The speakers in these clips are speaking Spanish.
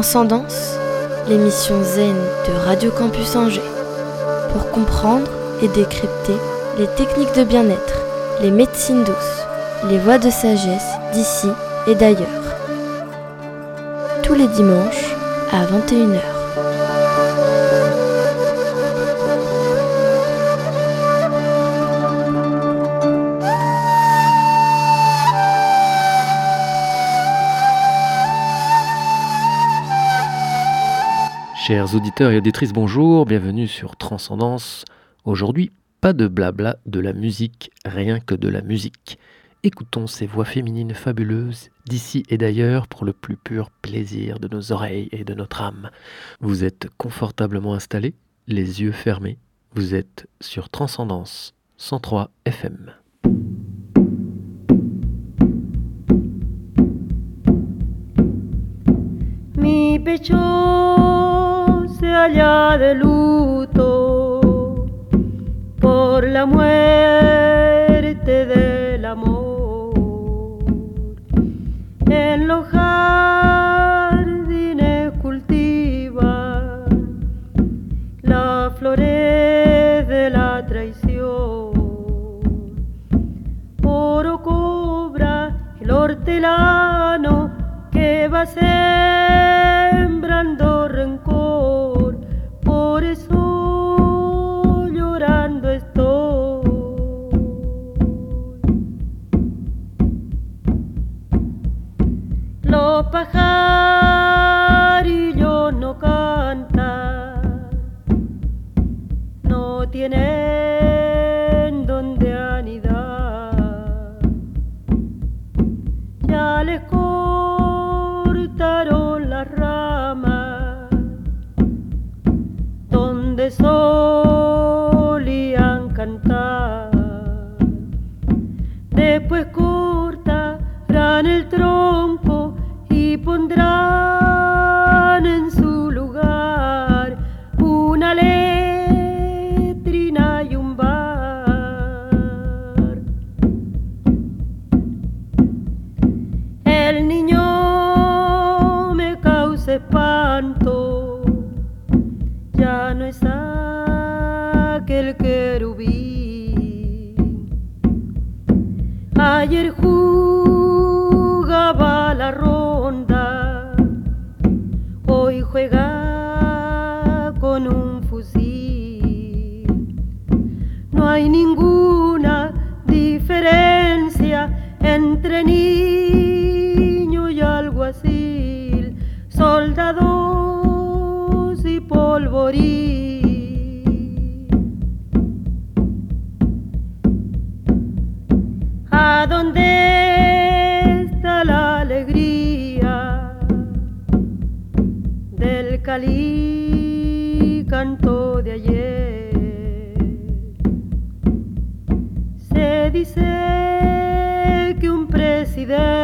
Transcendance, l'émission zen de Radio Campus Angers. Pour comprendre et décrypter les techniques de bien-être, les médecines douces, les voies de sagesse d'ici et d'ailleurs. Tous les dimanches à 21h. Chers auditeurs et auditrices, bonjour, bienvenue sur Transcendance. Aujourd'hui, pas de blabla, de la musique, rien que de la musique. Écoutons ces voix féminines fabuleuses d'ici et d'ailleurs pour le plus pur plaisir de nos oreilles et de notre âme. Vous êtes confortablement installés, les yeux fermés. Vous êtes sur Transcendance 103 FM. Mi pecho se halla de luto por la muerte del amor. En los jardines cultiva la flores de la traición. Oro cobra el hortelano que va sembrando felicidad.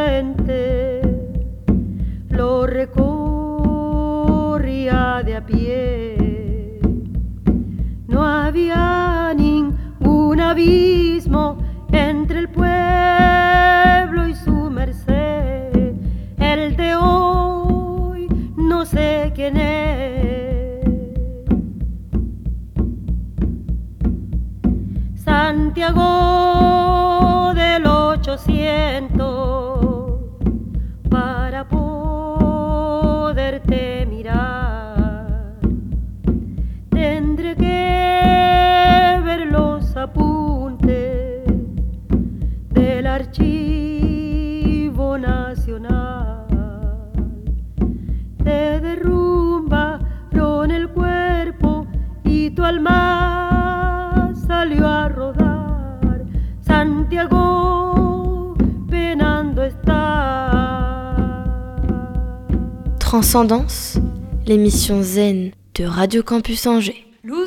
Transcendance, l'émission zen de Radio Campus Angers. Lucero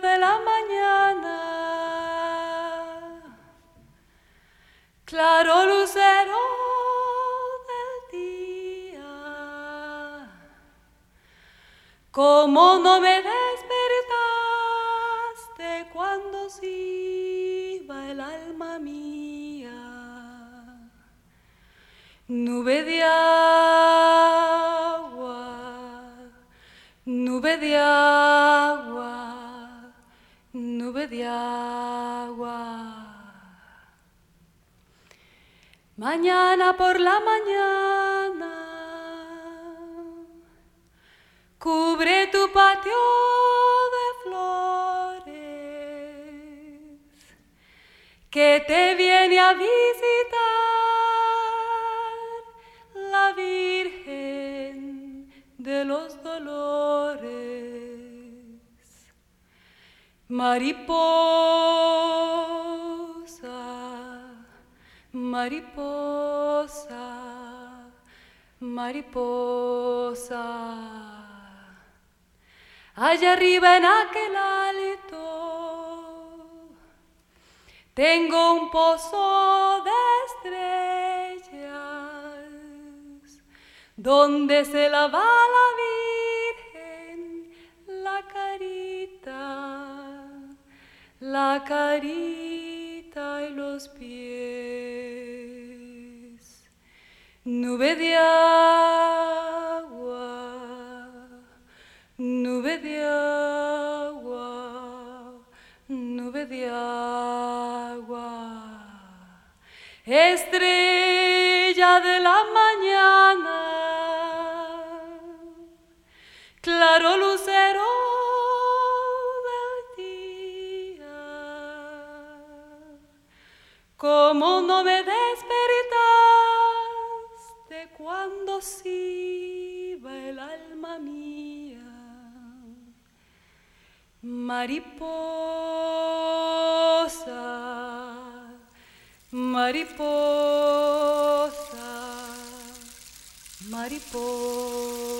de la mañana, claro lucero del día, ¿cómo no me despertaste cuando se iba el alma mía? Nube de agua, nube de agua, nube de agua. Mañana por la mañana, cubre tu patio de flores, que te viene a vivir. Mariposa, mariposa, mariposa. Allá arriba en aquel alto tengo un pozo de estrellas donde se lava la carita y los pies. Nube de Mariposa, mariposa, mariposa.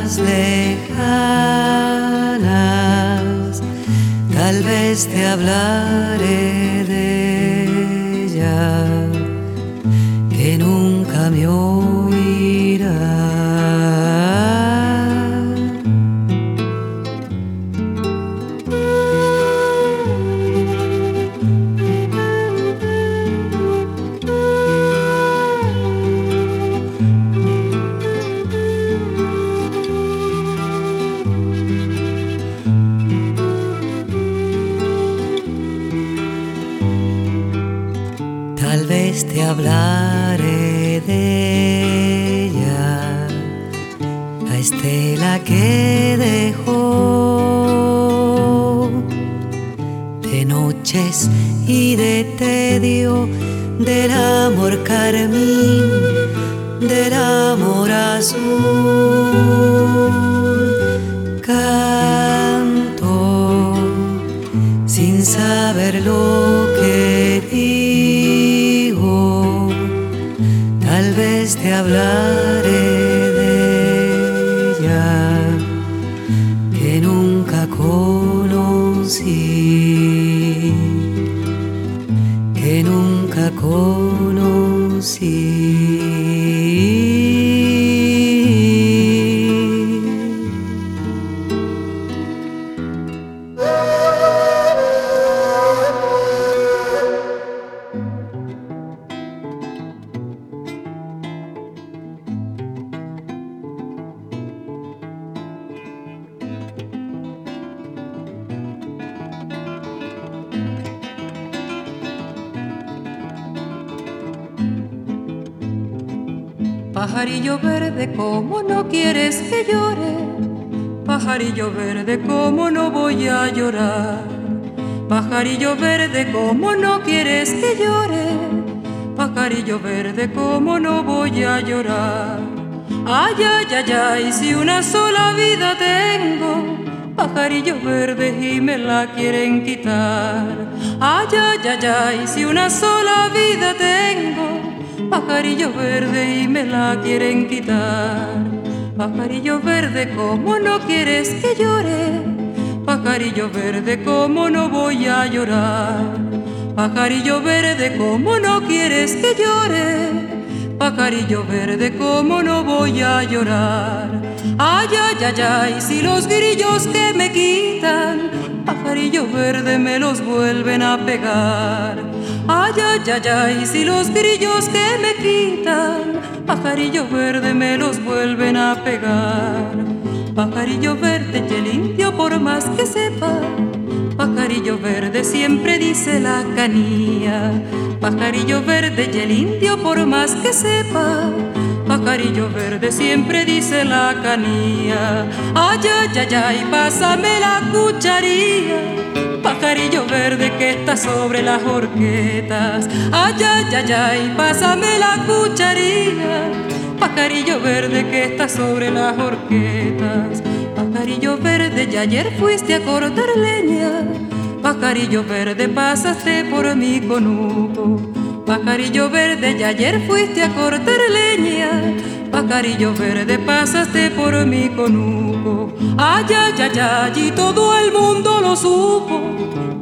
Tierras lejanas, tal vez te hablaré de ella, que nunca me oirá. Hablaré de ella, la estela que dejó de noches y de tedio, del amor carmín, del amor azul. Canto sin saber 了。Pajarillo verde, ¿cómo no quieres que llore? Pajarillo verde, ¿cómo no voy a llorar? Pajarillo verde, ¿cómo no quieres que llore? Pajarillo verde, ¿cómo no voy a llorar? Ay, ay, ay, ay, si una sola vida tengo, pajarillo verde y me la quieren quitar. Ay, ay, ay, ay, si una sola vida tengo, pajarillo verde y me la quieren quitar. Pajarillo verde, ¿cómo no quieres que llore? Pajarillo verde, ¿cómo no voy a llorar? Pajarillo verde, ¿cómo no quieres que llore? Pajarillo verde, ¿cómo no voy a llorar? Ay, ay, ay, ay, si los grillos que me quitan, pajarillo verde me los vuelven a pegar. Ay, ay, ay, ay, si los grillos que me quitan, pajarillo verde me los vuelven a pegar. Pajarillo verde y el indio por más que sepa, pajarillo verde siempre dice la canía. Pajarillo verde y el indio por más que sepa, pajarillo verde siempre dice la canía. Ay, ay, ay, pásame la cucharilla pajarillo verde que está sobre las horquetas. Ay, ay, ay, ay, pásame la cucharilla. Pajarillo verde que está sobre las horquetas. Pajarillo verde, y ayer fuiste a cortar leña. Pajarillo verde, pasaste por mi conuco. Pajarillo verde, y ayer fuiste a cortar leña. Pajarillo verde, pasaste por mi conuco. Ay, ay, ay, ay, y todo el mundo lo supo.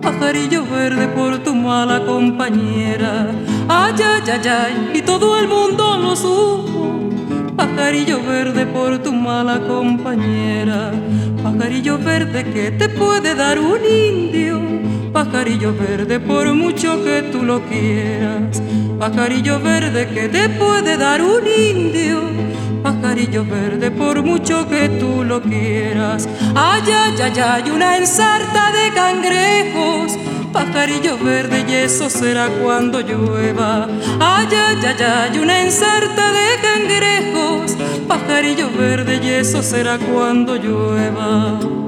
Pajarillo verde por tu mala compañera. Ay, ay, ay, ay, y todo el mundo lo supo. Pajarillo verde por tu mala compañera. Pajarillo verde que te puede dar un indio. Pajarillo verde por mucho que tú lo quieras. Pajarillo verde que te puede dar un indio. Pajarillo verde por mucho que tú lo quieras. Ay, ay, ay, ay, una ensarta de cangrejos. Pajarillo verde y eso será cuando llueva. Ay, ay, ay, ay, una ensarta de cangrejos. Pajarillo verde y eso será cuando llueva.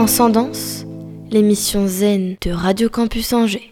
Transcendance, l'émission zen de Radio Campus Angers.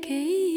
que ir.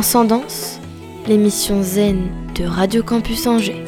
Transcendance, l'émission zen de Radio Campus Angers.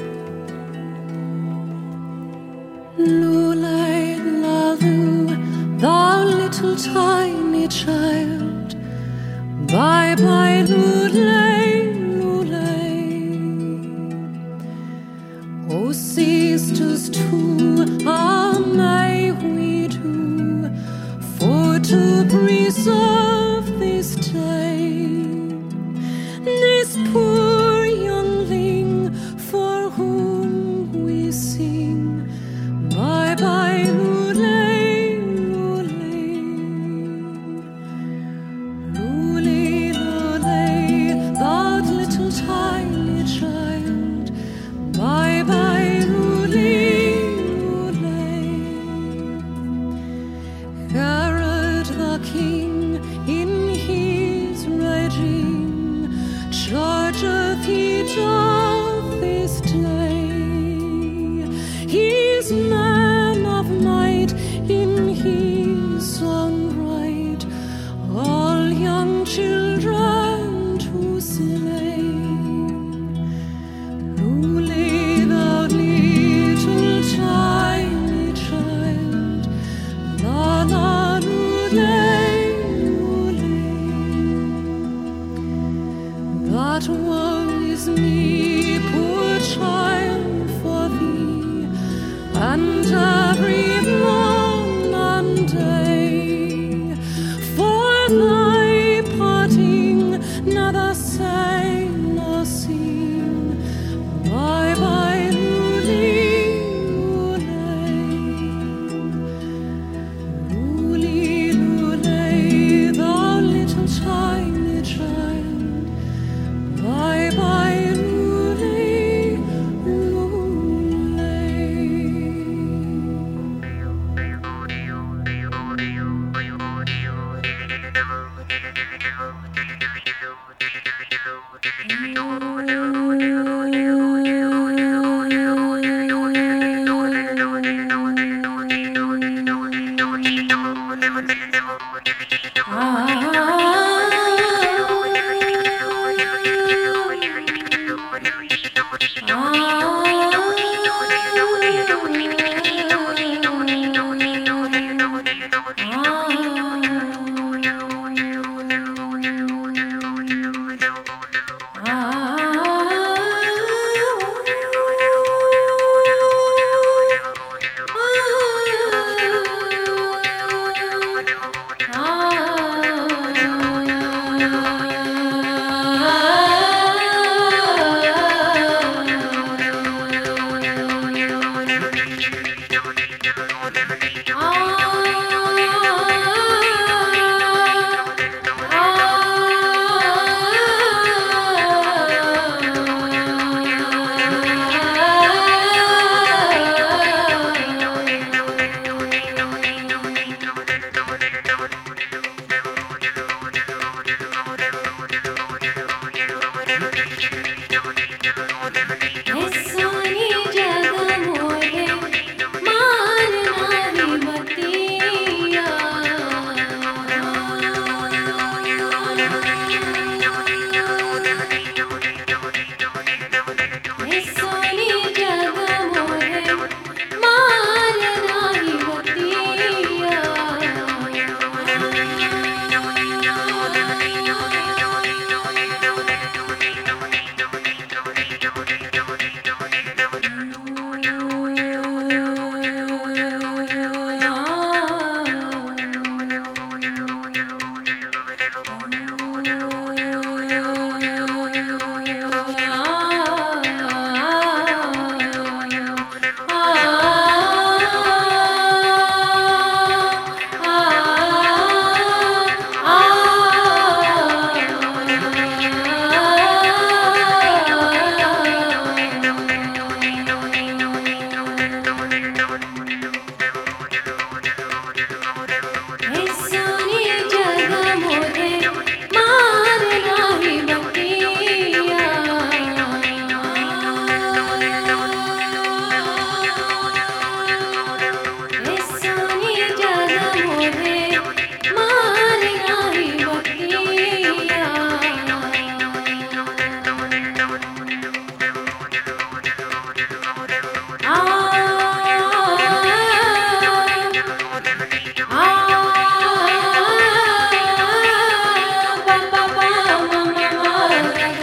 and every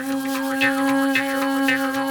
Oh,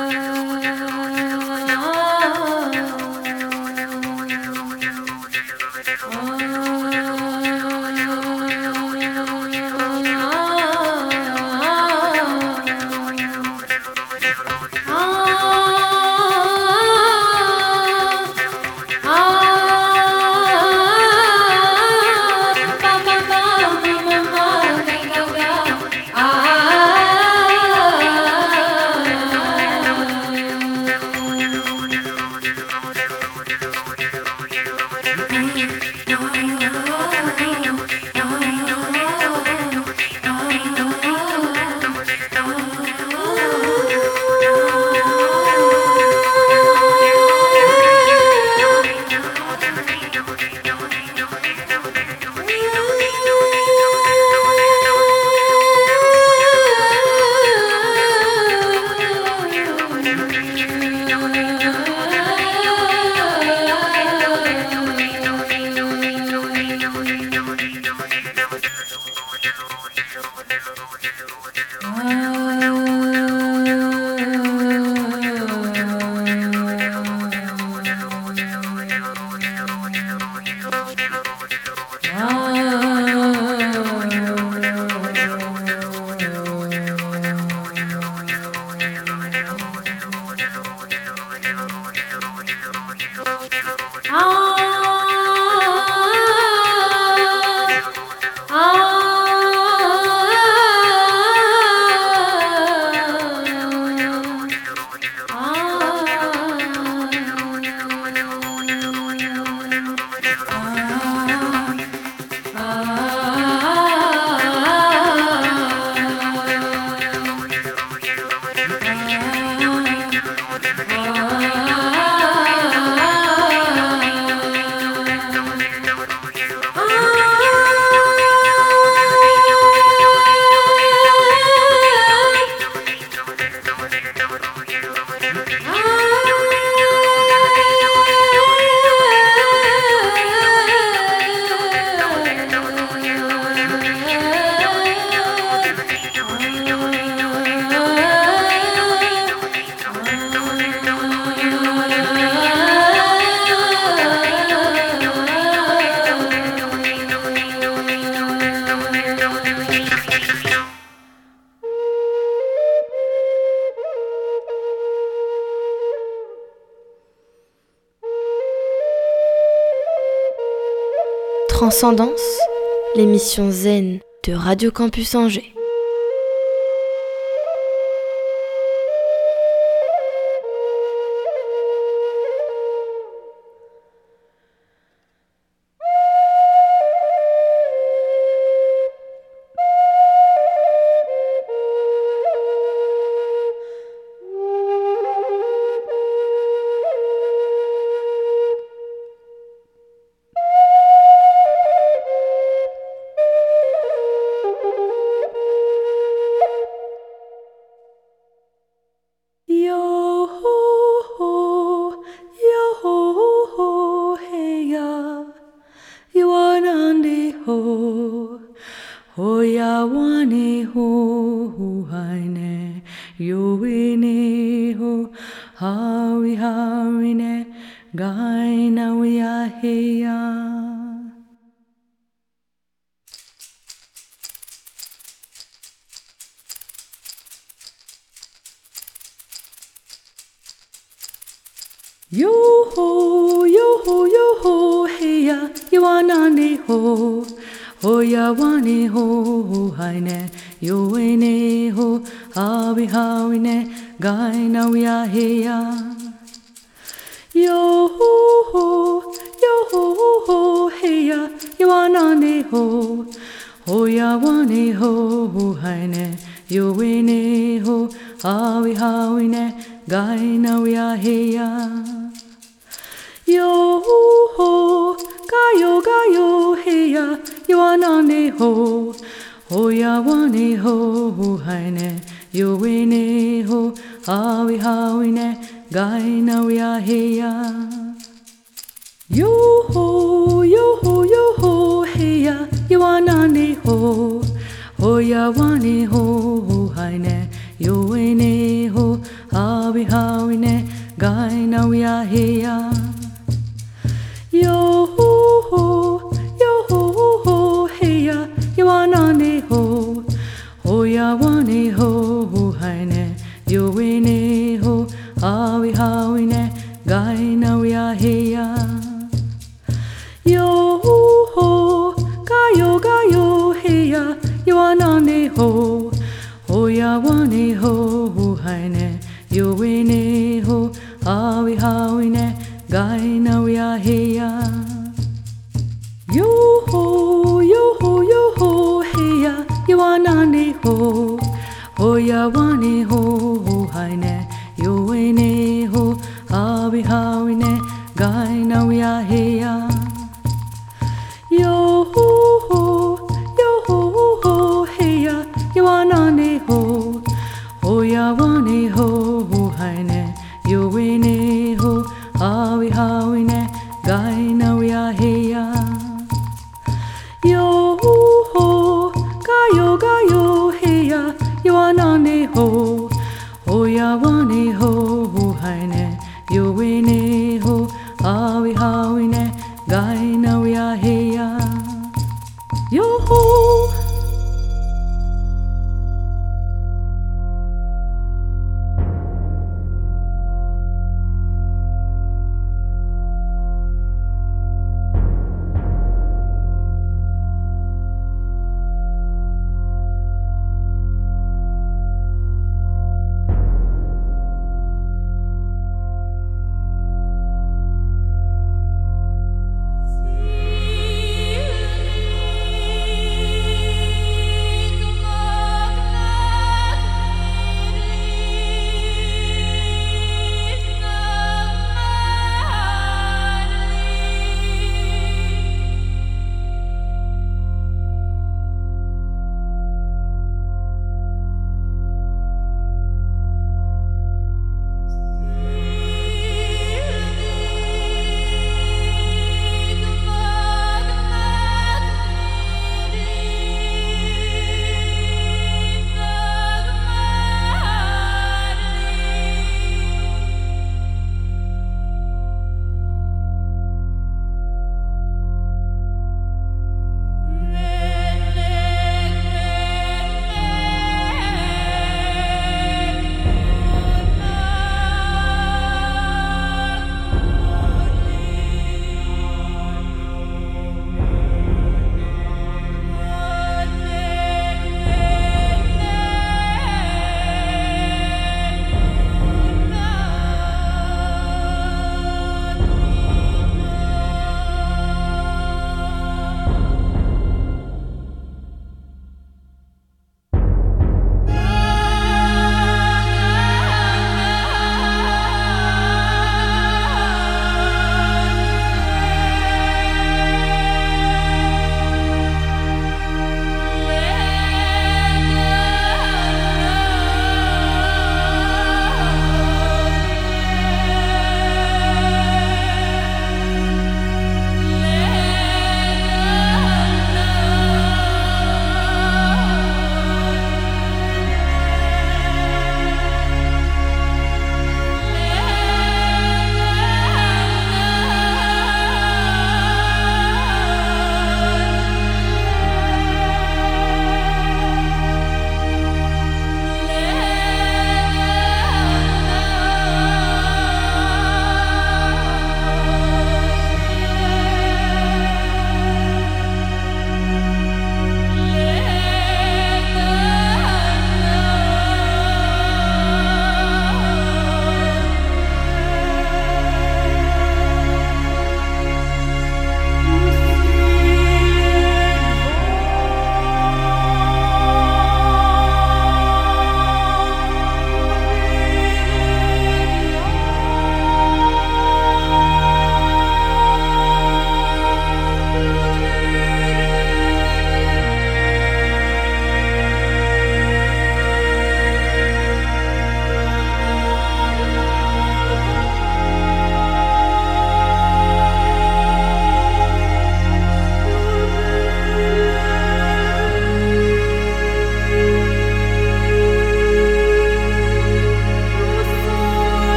Transcendance, l'émission zen de Radio Campus Angers. ho ho ya wani ho ho hai ne yo e ne ho ha vi ha vi ne gai na we he ya yo ho ho ho, ho ya wane ho, ho hai ne, yo we ne ho, awi hawi ne, gai na we a he ya. Yo ho, yo ho, yo ho, he ya, yo anane ho, ho ya wane ho, ho hai ne, yo we ne ho, awi hawi ne, gai na we a he ya.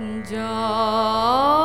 जा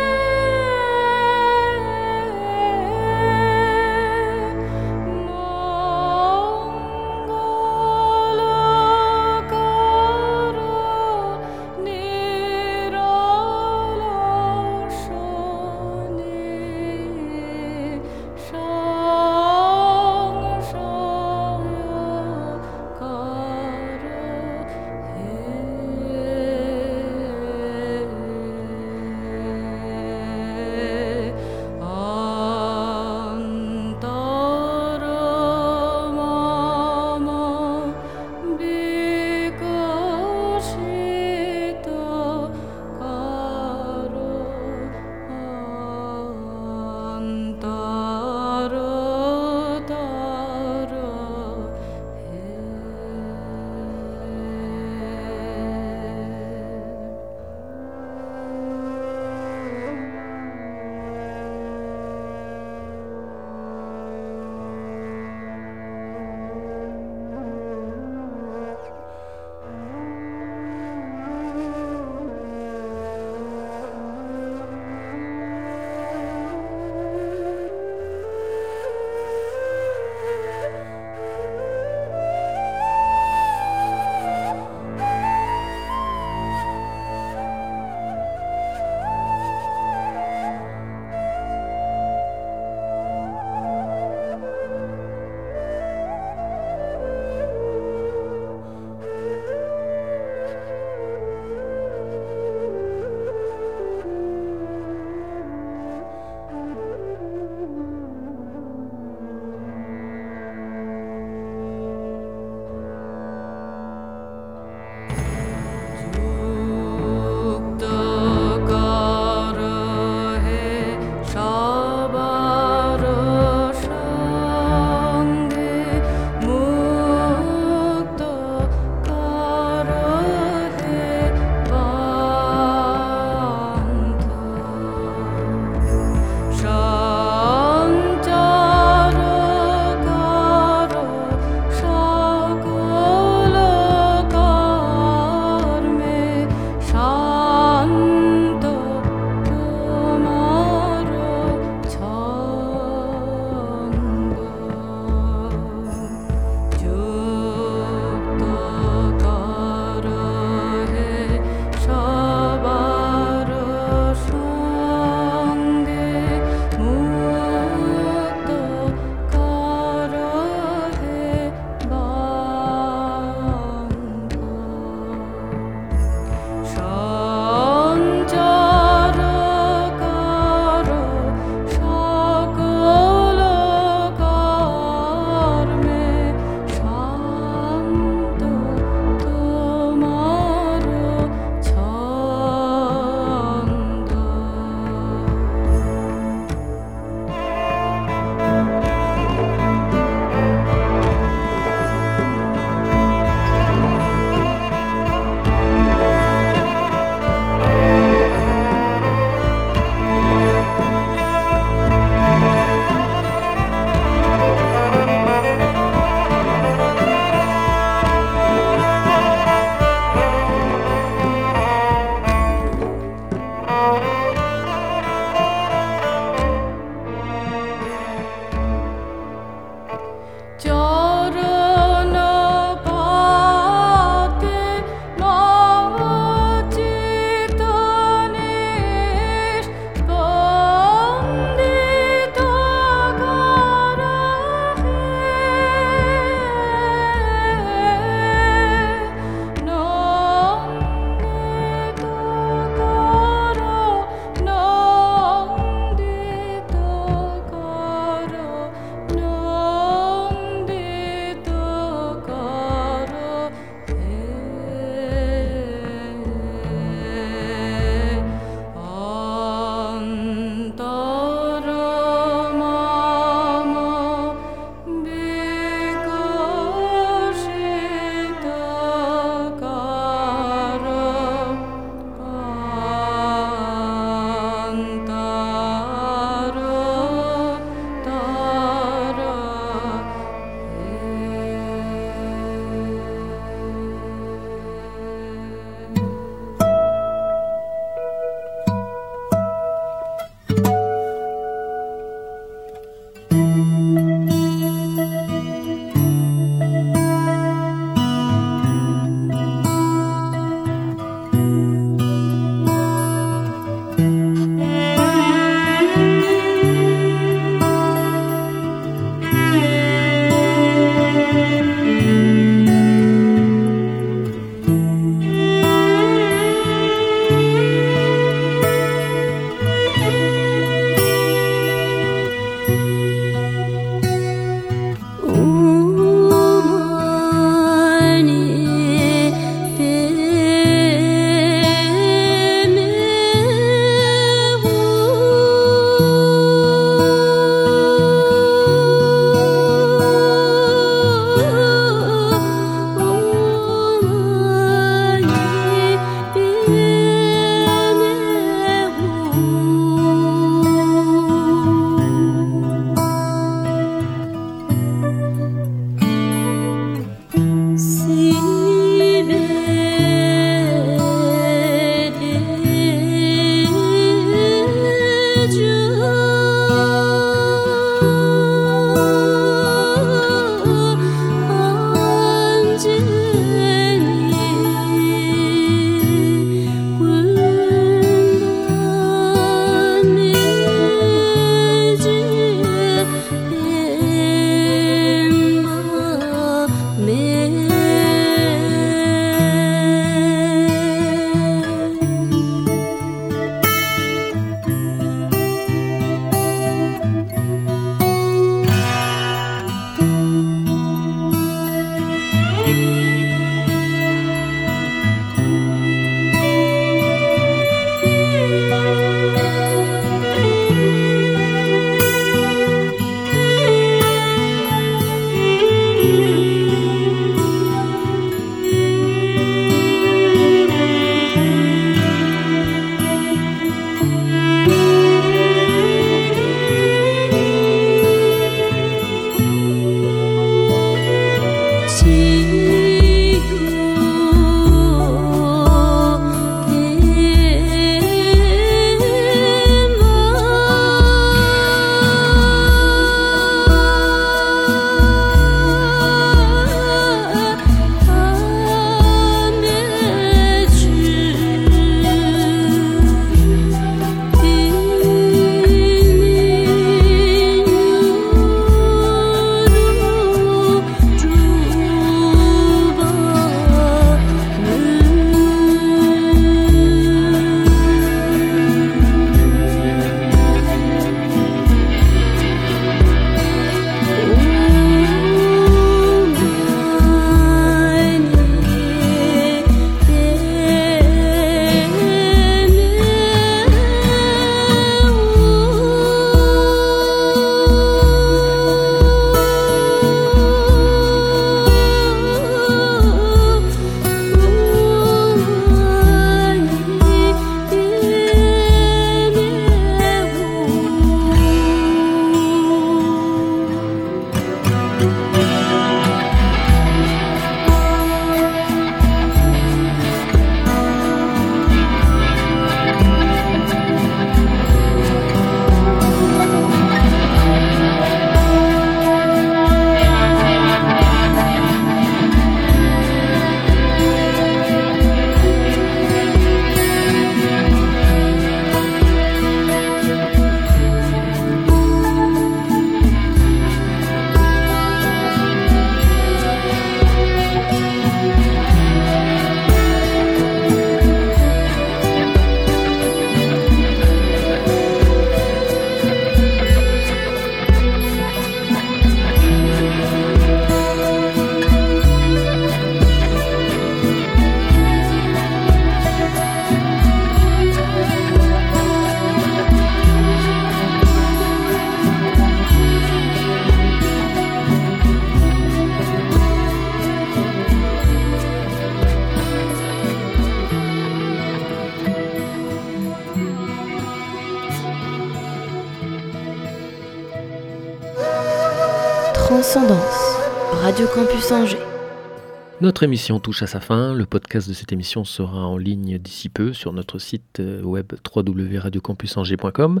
Notre émission touche à sa fin. Le podcast de cette émission sera en ligne d'ici peu sur notre site euh, web www.radiocampusangers.com.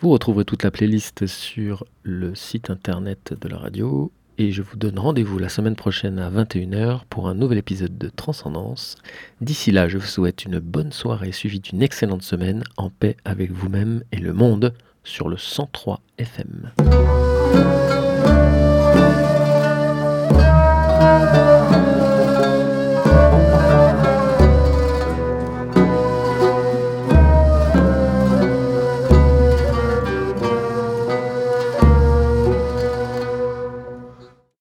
Vous retrouverez toute la playlist sur le site internet de la radio. Et je vous donne rendez-vous la semaine prochaine à 21h pour un nouvel épisode de Transcendance. D'ici là, je vous souhaite une bonne soirée suivie d'une excellente semaine en paix avec vous-même et le monde sur le 103 FM.